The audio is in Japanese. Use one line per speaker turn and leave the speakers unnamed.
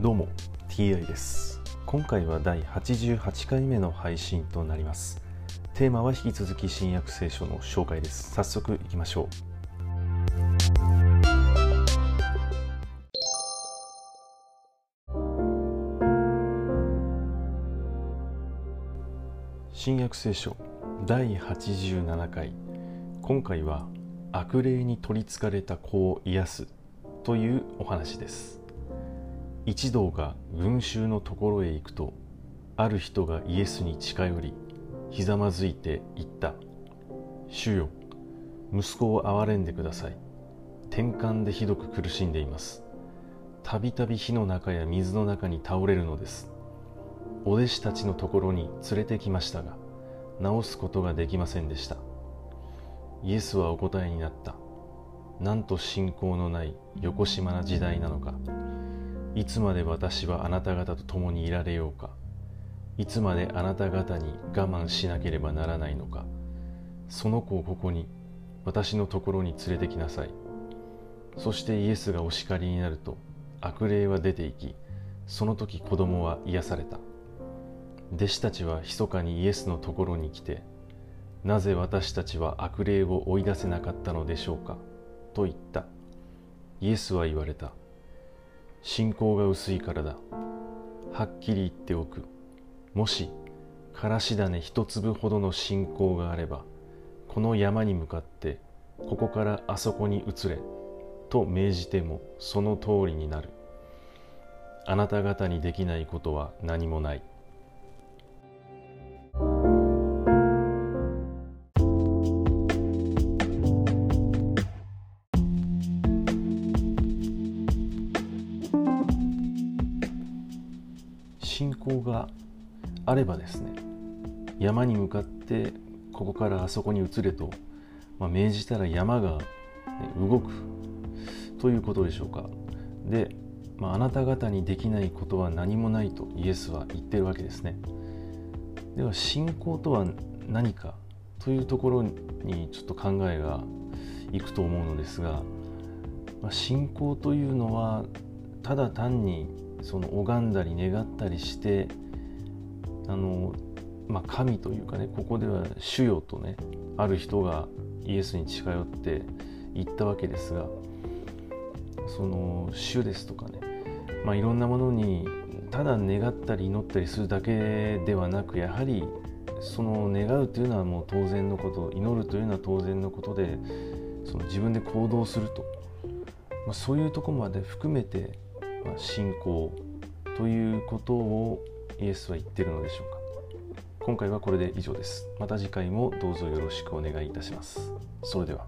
どうも TI です。今回は第88回目の配信となります。テーマは引き続き新約聖書の紹介です。早速いきましょう。新約聖書第87回。今回は悪霊に取りつかれた子を癒すというお話です。一同が群衆のところへ行くとある人がイエスに近寄りひざまずいて言った「主よ息子を憐れんでください。転換でひどく苦しんでいます。たびたび火の中や水の中に倒れるのです。お弟子たちのところに連れてきましたが治すことができませんでした。イエスはお答えになった。なんと信仰のない横島な時代なのか。いつまで私はあなた方と共にいられようか。いつまであなた方に我慢しなければならないのか。その子をここに私のところに連れてきなさい。そしてイエスがお叱りになると悪霊は出て行きその時子供は癒された。弟子たちは密かにイエスのところに来てなぜ私たちは悪霊を追い出せなかったのでしょうか？と言った。イエスは言われた。信仰が薄いからだ。はっきり言っておく。もしからし種一粒ほどの信仰があればこの山に向かってここからあそこに移れと命じてもその通りになる。あなた方にできないことは何もない。信仰があればですね山に向かってここからあそこに移れと、まあ、命じたら山が、ね、動くということでしょうか。で、まあ、なた方にできないことは何もないとイエスは言ってるわけですね。では信仰とは何かというところにちょっと考えがいくと思うのですが、まあ、信仰というのはただ単にその拝んだり願ったりしてあの、まあ、神というかねここでは主よとねある人がイエスに近寄って言ったわけですがその主ですとかね、まあ、いろんなものにただ願ったり祈ったりするだけではなくやはりその願うというのはもう当然のこと祈るというのは当然のことでその自分で行動すると、まあ、そういうとこまで含めてまあ、信仰ということをイエスは言ってるのでしょうか。今回はこれで以上です。また次回もどうぞよろしくお願いいたします。それでは。